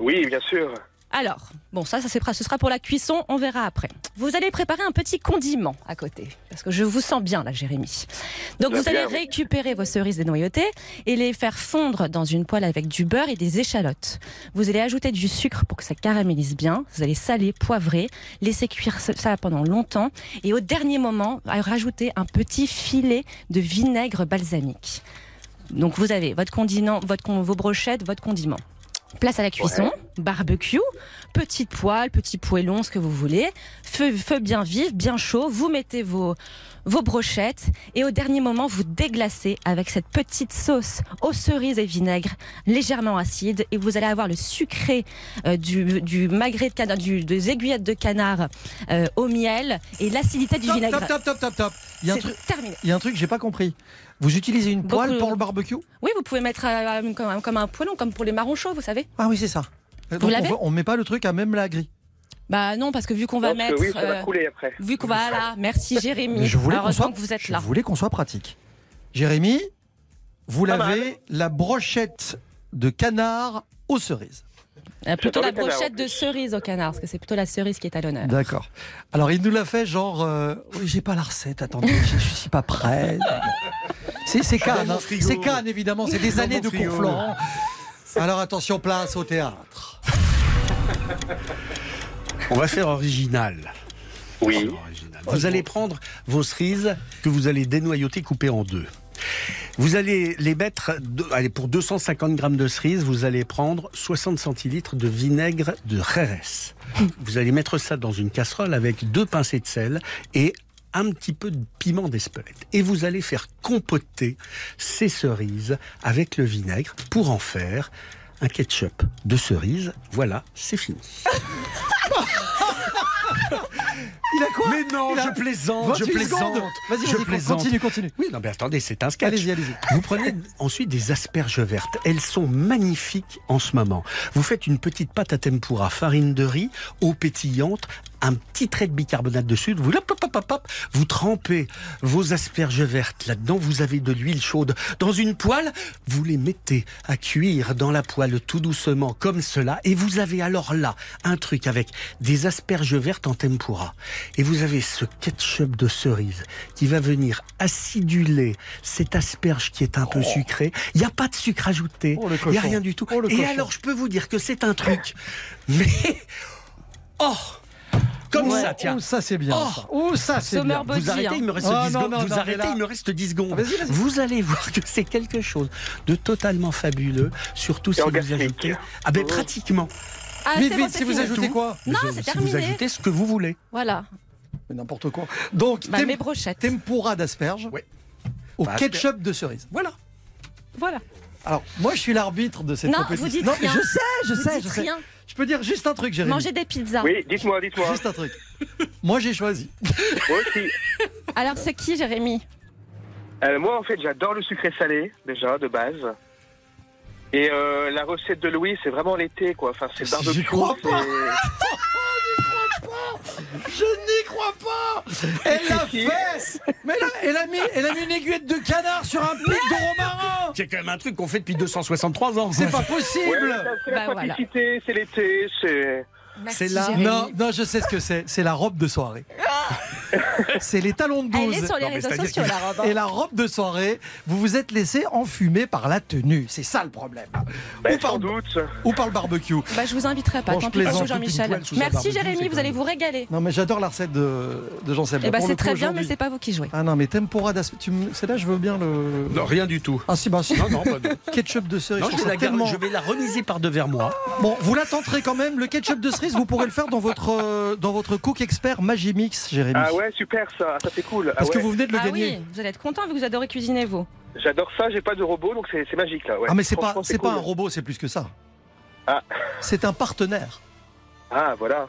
Oui, bien sûr. Alors, bon, ça, ça ce sera pour la cuisson, on verra après. Vous allez préparer un petit condiment à côté, parce que je vous sens bien là, Jérémy. Donc vous allez récupérer vos cerises dénoyautées et les faire fondre dans une poêle avec du beurre et des échalotes. Vous allez ajouter du sucre pour que ça caramélise bien. Vous allez saler, poivrer, laisser cuire ça- pendant longtemps et au dernier moment, rajouter un petit filet de vinaigre balsamique. Donc vous avez votre condiment, votre, vos brochettes, votre condiment. Place à la cuisson, barbecue, petite poêle, petit poêlon, ce que vous voulez. Feu, feu bien vif, bien chaud. Vous mettez vos, vos brochettes et au dernier moment, vous déglacez avec cette petite sauce aux cerises et vinaigre légèrement acide et vous allez avoir le sucré euh, du, du magret de canard, du, des aiguillettes de canard euh, au miel et l'acidité du Top, vinaigre. top, top, top, top, top. Il y a un truc. terminé. Il y a un truc que j'ai pas compris. Vous utilisez une poêle Beaucoup- pour le barbecue? Oui, vous pouvez mettre euh, comme, un- comme un poêlon, comme pour les marrons chauds, vous savez. Ah oui, c'est ça. Vous on, on met pas le truc à même la grille. Bah non, parce que vu qu'on va que mettre. oui, ça va euh, couler après. Vu qu'on va là, merci Jérémy. Mais je voulais qu'on soit, que vous êtes je là. voulais qu'on soit pratique. Jérémy, vous Pas l'avez, la brochette de canard aux cerises. Euh, plutôt J'adore la brochette de cerise au canard, parce que c'est plutôt la cerise qui est à l'honneur. D'accord. Alors, il nous l'a fait genre, euh, oui, j'ai pas la recette, attendez, je, je suis pas prêt. C'est c'est Cannes, hein. c'est Cannes évidemment, c'est des Dans années de cours Florent. Alors attention, place au théâtre. On va faire original. Oui. Original. Vous allez prendre vos cerises que vous allez dénoyauter, couper en deux. Vous allez les mettre, allez, pour 250 grammes de cerises, vous allez prendre 60 centilitres de vinaigre de Jerez. Vous allez mettre ça dans une casserole avec deux pincées de sel et un petit peu de piment d'Espelette. Et vous allez faire compoter ces cerises avec le vinaigre pour en faire un ketchup de cerises. Voilà, c'est fini. Il a quoi Mais non, Il a je plaisante, 28 je plaisante. Vas-y, je plaisante. continue, continue. Oui, non, mais attendez, c'est un sketch. Allez-y, allez-y. Vous prenez ensuite des asperges vertes. Elles sont magnifiques en ce moment. Vous faites une petite pâte à tempura, farine de riz, eau pétillante, un petit trait de bicarbonate de soude. Vous, hop, vous trempez vos asperges vertes là-dedans. Vous avez de l'huile chaude dans une poêle. Vous les mettez à cuire dans la poêle tout doucement comme cela. Et vous avez alors là un truc avec des asperges vertes en tempura. Et vous avez ce ketchup de cerise qui va venir aciduler cette asperge qui est un peu sucrée. Il n'y a pas de sucre ajouté. Oh, Il n'y a rien du tout. Oh, Et cochon. alors, je peux vous dire que c'est un truc. Mais. Oh Comme Ouais. ça, tiens. Oh, ça c'est bien. Oh. ça. Oh, ça c'est bien. Body, Vous arrêtez, hein. il me reste Oh, 10 non, secondes. non, vous non, arrêtez, là- il me reste 10 secondes. Vous allez voir que c'est quelque chose de totalement fabuleux, surtout si vous ajoutez. Ah ben Oh. pratiquement. Ah, Vite, bon, si vous ajoutez quoi Non, Si c'est vous terminé. ajoutez ce que vous voulez. Voilà. Mais n'importe quoi. Donc, Bah, tem- mes brochettes. tempura d'asperges au Bah, ketchup de cerise. Voilà. Voilà. Alors, moi, je suis l'arbitre de cette Non, vous dites non, mais rien. je sais, je Vous sais, dites je sais. rien. Je peux dire juste un truc, Jérémy. Manger des pizzas. Oui, dites-moi, dites-moi. Juste un truc. Moi, j'ai choisi. Moi aussi. Alors, c'est qui, Jérémy? Euh, moi, en fait, j'adore le sucré salé, déjà, de base. Et euh, la recette de Louis, c'est vraiment l'été, quoi. Enfin, c'est le barbecue. J'y crois pas. Je n'y crois pas Elle l'a fait Mais là, elle a, mis, elle a mis une aiguette de canard sur un pic de romarin C'est quand même un truc qu'on fait depuis 263 ans. C'est pas possible Ouais, c'est la Bah, voilà. c'est l'été, c'est... C'est là. Non, non, je sais ce que c'est. C'est la robe de soirée. C'est les talons de 12. Elle est sur les Non, réseaux sociaux, la robe. hein. Et la robe de soirée, vous vous êtes laissé enfumer par la tenue. C'est ça le problème. Ben, ou, par, sans doute. ou par le barbecue. Bah, je vous inviterai pas. Bon, je Tant pis une Jean-Michel. Merci, Jérémy. Vous allez vous régaler. Non, mais j'adore la recette de, de Jean-Seb. Eh bah, c'est très bien, mais c'est pas vous qui jouez. Ah non, mais tempura d'asperges. tu me- C'est là, je veux bien le. Non, rien du tout. Ah si, bah si. Non, non, pas Ketchup de cerise. Non, je je vais, la garder- tellement- je vais la remiser par deux vers moi. Bon, vous la tenterez quand même. Le ketchup de cerise, vous pourrez le faire dans votre, euh, dans votre cook expert Magimix, Jérémy. Ah ouais, super, ça. Ça, c'est cool. Ah Parce que ouais. vous venez de le Ah gagner. oui, vous allez être content vu que vous adorez cuisiner, vous. J'adore ça, j'ai pas de robot, donc c'est magique, là. Ouais. Ah mais c'est pas, c'est pas un robot, c'est plus que ça. Ah. C'est un partenaire. Ah, voilà.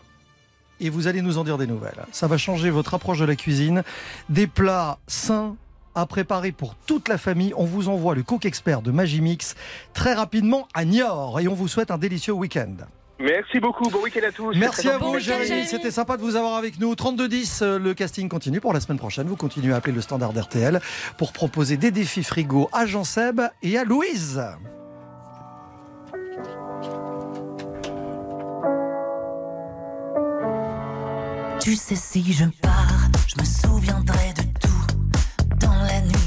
Et vous allez nous en dire des nouvelles. Ça va changer votre approche de la cuisine. Des plats sains à préparer pour toute la famille. On vous envoie le cook expert de Magimix très rapidement à Niort et on vous souhaite un délicieux week-end. Merci beaucoup, bon week-end à tous. Merci à vous, Jérémy. C'était sympa de vous avoir avec nous. 3210, euh, le casting continue pour la semaine prochaine. Vous continuez à appeler le standard d'RTL pour proposer des défis frigo à Jean Seb et à Louise. Tu sais si je pars, je me souviendrai de tout. Dans la nuit,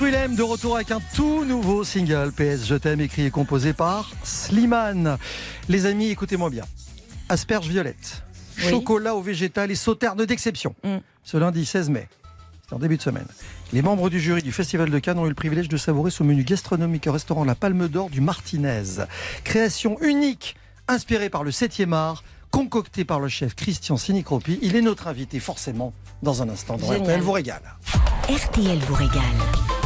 Willem de retour avec un tout nouveau single PS Je t'aime écrit et composé par Slimane. Les amis, écoutez-moi bien. Asperges violettes, Oui. chocolat au végétal et sauterne d'exception. Ce lundi 16 mai, c'est en début de semaine. Les membres du jury du Festival de Cannes ont eu le privilège de savourer ce menu gastronomique au restaurant La Palme d'Or du Martinez. Création unique, inspirée par le 7e art, concoctée par le chef Christian Sinicropi. Il est notre invité forcément dans un instant dans. RTL vous régale. RTL vous régale.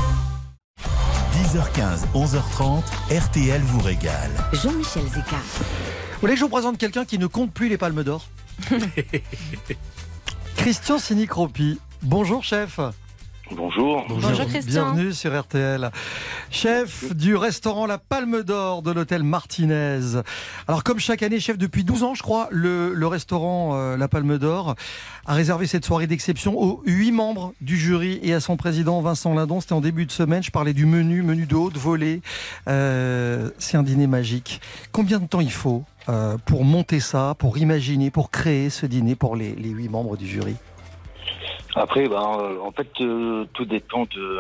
10h15, 11h30, RTL vous régale. Jean-Michel Zeka. Vous voulez que je vous présente quelqu'un qui ne compte plus les palmes d'or? Christian Sinicropi. Bonjour chef. Bonjour. Bonjour, Christian. Bienvenue sur RTL. Chef du restaurant La Palme d'Or de l'hôtel Martinez. Alors comme chaque année, chef depuis 12 ans je crois, le, le restaurant euh, La Palme d'Or a réservé cette soirée d'exception aux 8 membres du jury et à son président Vincent Lindon. C'était en début de semaine, je parlais du menu, menu de haute volée. Euh, C'est un dîner magique. Combien de temps il faut euh, pour monter ça, pour imaginer, pour créer ce dîner pour les, les 8 membres du jury? Après, ben, euh, en fait, euh, tout dépend de,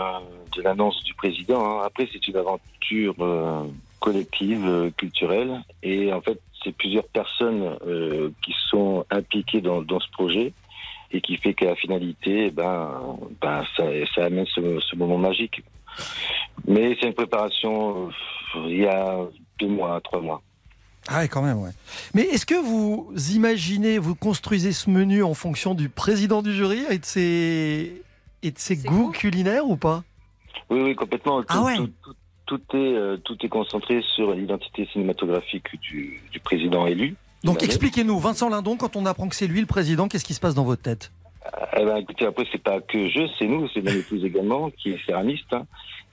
de l'annonce du président. hein. Après, c'est une aventure euh, collective, euh, culturelle. Et en fait, c'est plusieurs personnes euh, qui sont impliquées dans, dans ce projet et qui fait qu'à la finalité, ben, ben, ça, ça amène ce, ce moment magique. Mais c'est une préparation euh, il y a deux mois, trois mois. Ah ouais, quand même, ouais. Mais est-ce que vous imaginez, vous construisez ce menu en fonction du président du jury et de ses, et de ses goûts culinaires ou pas? Oui, oui, complètement. Tout, Ah ouais. tout, tout- tout est, euh, tout est concentré sur l'identité cinématographique du, du président élu. Donc expliquez-nous, Vincent Lindon, quand on apprend que c'est lui le président, qu'est-ce qui se passe dans votre tête? Eh ben, écoutez, après, c'est pas que je, c'est nous, c'est mon épouse également, qui est céramiste. hein.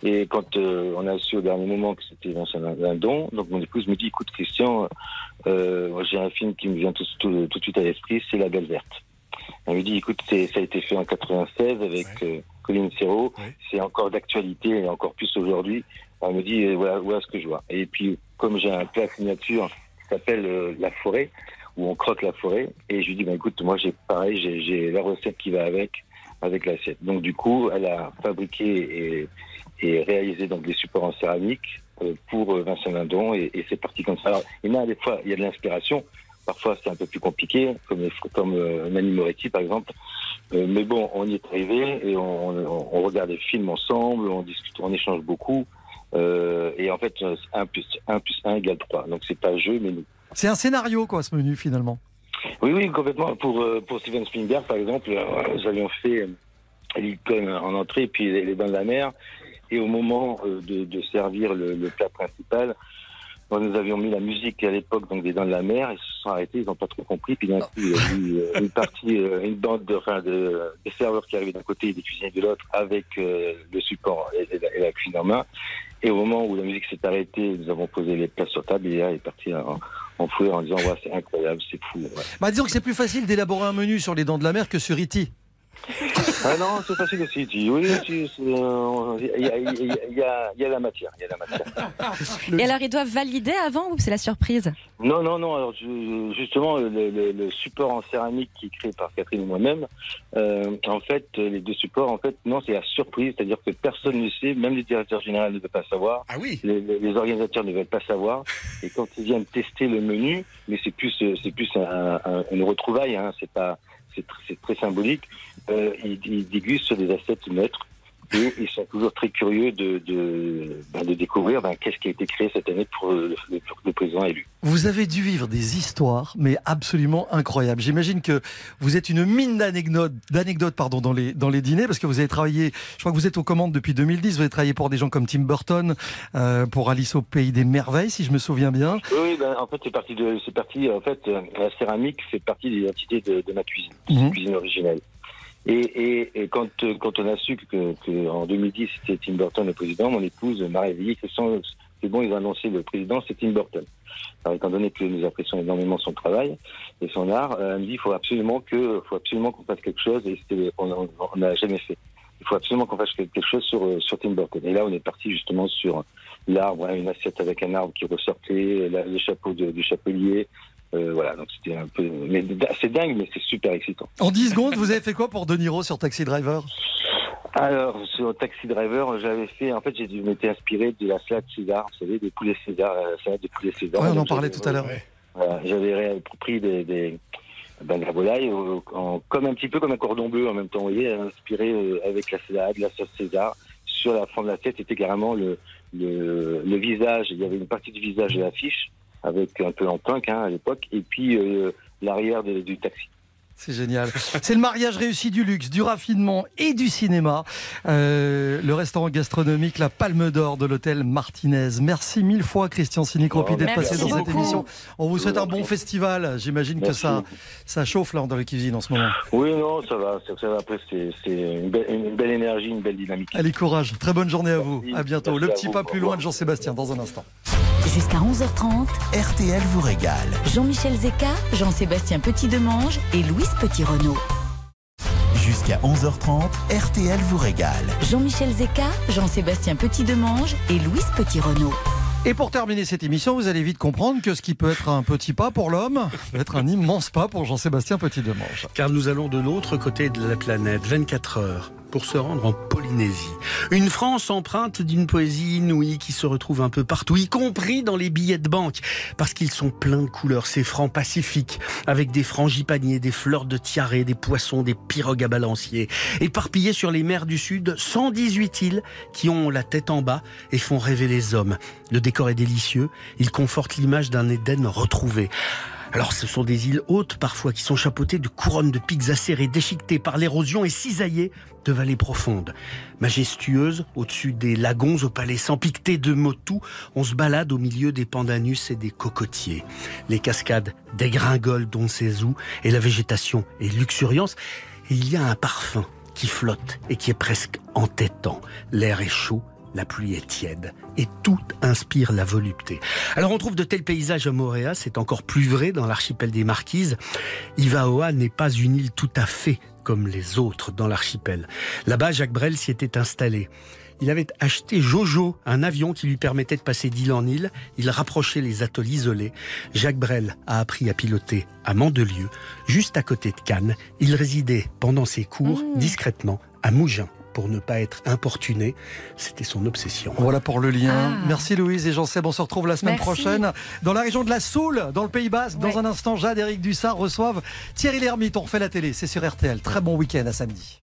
Et quand euh, on a su au dernier moment que c'était Vincent Lindon, donc mon épouse me dit, écoute, Christian, euh, j'ai un film qui me vient tout, tout- tout de suite à l'esprit, c'est La Belle Verte. Elle me dit, écoute, ça a été fait en 96 avec euh, Colin Serrault, c'est encore d'actualité et encore plus aujourd'hui. Elle me dit, euh, voilà, voilà ce que je vois. Et puis, comme j'ai un plat signature qui s'appelle euh, La Forêt, où on croque la forêt, et je lui dis, bah, écoute, moi, j'ai pareil, j'ai- j'ai la recette qui va avec, avec l'assiette. Donc, du coup, elle a fabriqué et, et réalisé donc des supports en céramique euh, pour euh, Vincent Lindon, et, et c'est parti comme ça. Alors, il y en a des fois, il y a de l'inspiration. Parfois, c'est un peu plus compliqué, comme, les- comme euh, Nanni Moretti, par exemple. Euh, mais bon, on y est arrivé et on, on- on regarde des films ensemble, on discute, on échange beaucoup. Euh, et en fait, 1 plus 1 plus 1 égale 3. Donc, c'est pas jeu, mais nous. C'est un scénario, quoi, ce menu, finalement. Oui, oui, complètement. Pour, euh, pour Steven Spielberg, par exemple, euh, nous avions fait euh, Lincoln en entrée, puis les, les Dents de la Mer. Et au moment euh, de, de servir le, le plat principal, nous avions mis la musique à l'époque donc des Dents de la Mer. Ils se sont arrêtés, ils n'ont pas trop compris. Puis d'un coup, il y a eu euh, une partie, euh, une bande de, enfin, de, des serveurs qui arrivaient d'un côté et des cuisiniers de l'autre avec euh, le support et, et la, et la cuisine en main. Et au moment où la musique s'est arrêtée, nous avons posé les plats sur table et là, il est parti en, en en disant ouais, c'est incroyable, c'est fou. ouais. Bah, disons que c'est plus facile d'élaborer un menu sur les dents de la mer que sur E E.T. Ah non, c'est facile aussi. tu- Oui, euh, il y, a, la matière. Y a la matière. Et alors, ils doivent valider avant ou c'est la surprise? Non, non, non. Alors je- justement, le, le- le support en céramique qui est créé par Catherine et moi-même, euh, en fait, les deux supports, en fait, non, c'est la surprise, c'est-à-dire que personne ne sait, même les directeurs généraux ne veulent pas savoir. Ah oui. Les, les- les organisateurs ne veulent pas savoir. Et quand ils viennent tester le menu, mais c'est plus, euh, c'est plus un- un- une retrouvaille. Hein, c'est pas, c'est tr- c'est très symbolique. Euh, ils, ils dégustent sur des assiettes neutres. Et ils sont toujours très curieux de, de, ben, de découvrir ben, qu'est-ce qui a été créé cette année pour le, le- le président élu. Vous avez dû vivre des histoires, mais absolument incroyables. J'imagine que vous êtes une mine d'anecdotes, d'anecdotes pardon, dans les, dans les dîners, parce que vous avez travaillé, je crois que vous êtes aux commandes depuis 2010, vous avez travaillé pour des gens comme Tim Burton, euh, pour Alice au Pays des Merveilles, si je me souviens bien. Oui, ben, en fait, c'est parti de, c'est parti, en fait, euh, la céramique fait partie de l'identité de, de ma cuisine, Mhm. cuisine originelle. Et, et, et quand, euh, quand on a su que, que en 2010 c'était Tim Burton le président, mon épouse m'a réveillé. Son- c'est bon, ils ont annoncé le président, c'est Tim Burton. Alors, étant donné que nous apprécions énormément son travail et son art, euh, elle me dit il faut absolument que, faut qu'on fasse quelque chose. Et on n'a jamais fait. Il faut absolument qu'on fasse quelque chose sur, euh, sur Tim Burton. Et là, on est parti justement sur l'arbre, une assiette avec un arbre qui ressortait, le chapeau du chapelier. Euh, voilà, donc c'était un peu. Mais c'est dingue, mais c'est super excitant. En 10 secondes, vous avez fait quoi pour De Niro sur Taxi Driver? Alors, sur Taxi Driver, j'avais fait. En fait, j'ai je m'étais inspiré de la salade César, vous savez, des poulets César, la salade des poulets César. Ouais, on en parlait tout à l'heure. Voilà, j'avais pris des, des ben, la volaille, en- comme un petit peu comme un cordon bleu en même temps, vous voyez, inspiré euh, avec la salade, la sauce César. Sur la forme de la tête, c'était carrément le, le, le visage. Il y avait une partie du visage de l'affiche, avec un peu en punk hein, à l'époque, et puis euh, l'arrière du taxi. C'est génial. C'est le mariage réussi du luxe, du raffinement et du cinéma. Euh, le restaurant gastronomique La Palme d'Or de l'hôtel Martinez. Merci mille fois, Christian Sinicropi, Oh, d'être passé dans cette émission. On vous souhaite un bon festival. J'imagine que ça, ça chauffe là dans la cuisine en ce moment. Oui, non, ça va. Ça, ça va. Après, c'est une, belle- une belle énergie, une belle dynamique. Allez, courage. Très bonne journée à vous. Merci. À bientôt. Merci Le petit pas plus loin de Jean-Sébastien dans un instant. Jusqu'à 11h30, RTL vous régale. Jean-Michel Zeka, Jean-Sébastien Petit-Demange et Petit-Renault. Jusqu'à 11h30, RTL vous régale. Jean-Michel Zeka, Jean-Sébastien Petit-Demange et Louise Petit-Renault. Et pour terminer cette émission, vous allez vite comprendre que ce qui peut être un petit pas pour l'homme peut être un immense pas pour Jean-Sébastien Petit-Demange. Car nous allons de l'autre côté de la planète, 24 heures, pour se rendre en Polynésie. Une France empreinte d'une poésie inouïe qui se retrouve un peu partout, y compris dans les billets de banque, parce qu'ils sont pleins de couleurs, ces francs pacifiques, avec des frangipaniers, des fleurs de tiaré, des poissons, des pirogues à balancier, éparpillés sur les mers du Sud, 118 îles qui ont la tête en bas et font rêver les hommes. Le décor est délicieux, il conforte l'image d'un Éden retrouvé. Alors ce sont des îles hautes parfois qui sont chapeautées de couronnes de pics acérés déchiquetées par l'érosion et cisaillées de vallées profondes. Majestueuses, au-dessus des lagons au palais sans piqueté de motus, on se balade au milieu des pandanus et des cocotiers. Les cascades dégringolent dont ses ou et la végétation est luxuriance. Et il y a un parfum qui flotte et qui est presque entêtant. L'air est chaud, la pluie est tiède et tout inspire la volupté. Alors on trouve de tels paysages à Moréa, c'est encore plus vrai dans l'archipel des Marquises. Ivaoa n'est pas une île tout à fait comme les autres dans l'archipel. Là-bas, Jacques Brel s'y était installé. Il avait acheté Jojo, un avion qui lui permettait de passer d'île en île. Il rapprochait les atolls isolés. Jacques Brel a appris à piloter à Mandelieu, juste à côté de Cannes. Il résidait pendant ses cours discrètement à Mougins pour ne pas être importuné. C'était son obsession. Voilà pour le lien. Ah. Merci Louise et Jean-Seb. On se retrouve la semaine Merci. prochaine dans la région de la Soule, dans le Pays Basque. Dans un instant, Jade et Eric Dussard reçoivent Thierry Lhermitte. On refait la télé. C'est sur RTL. Très bon week-end à samedi.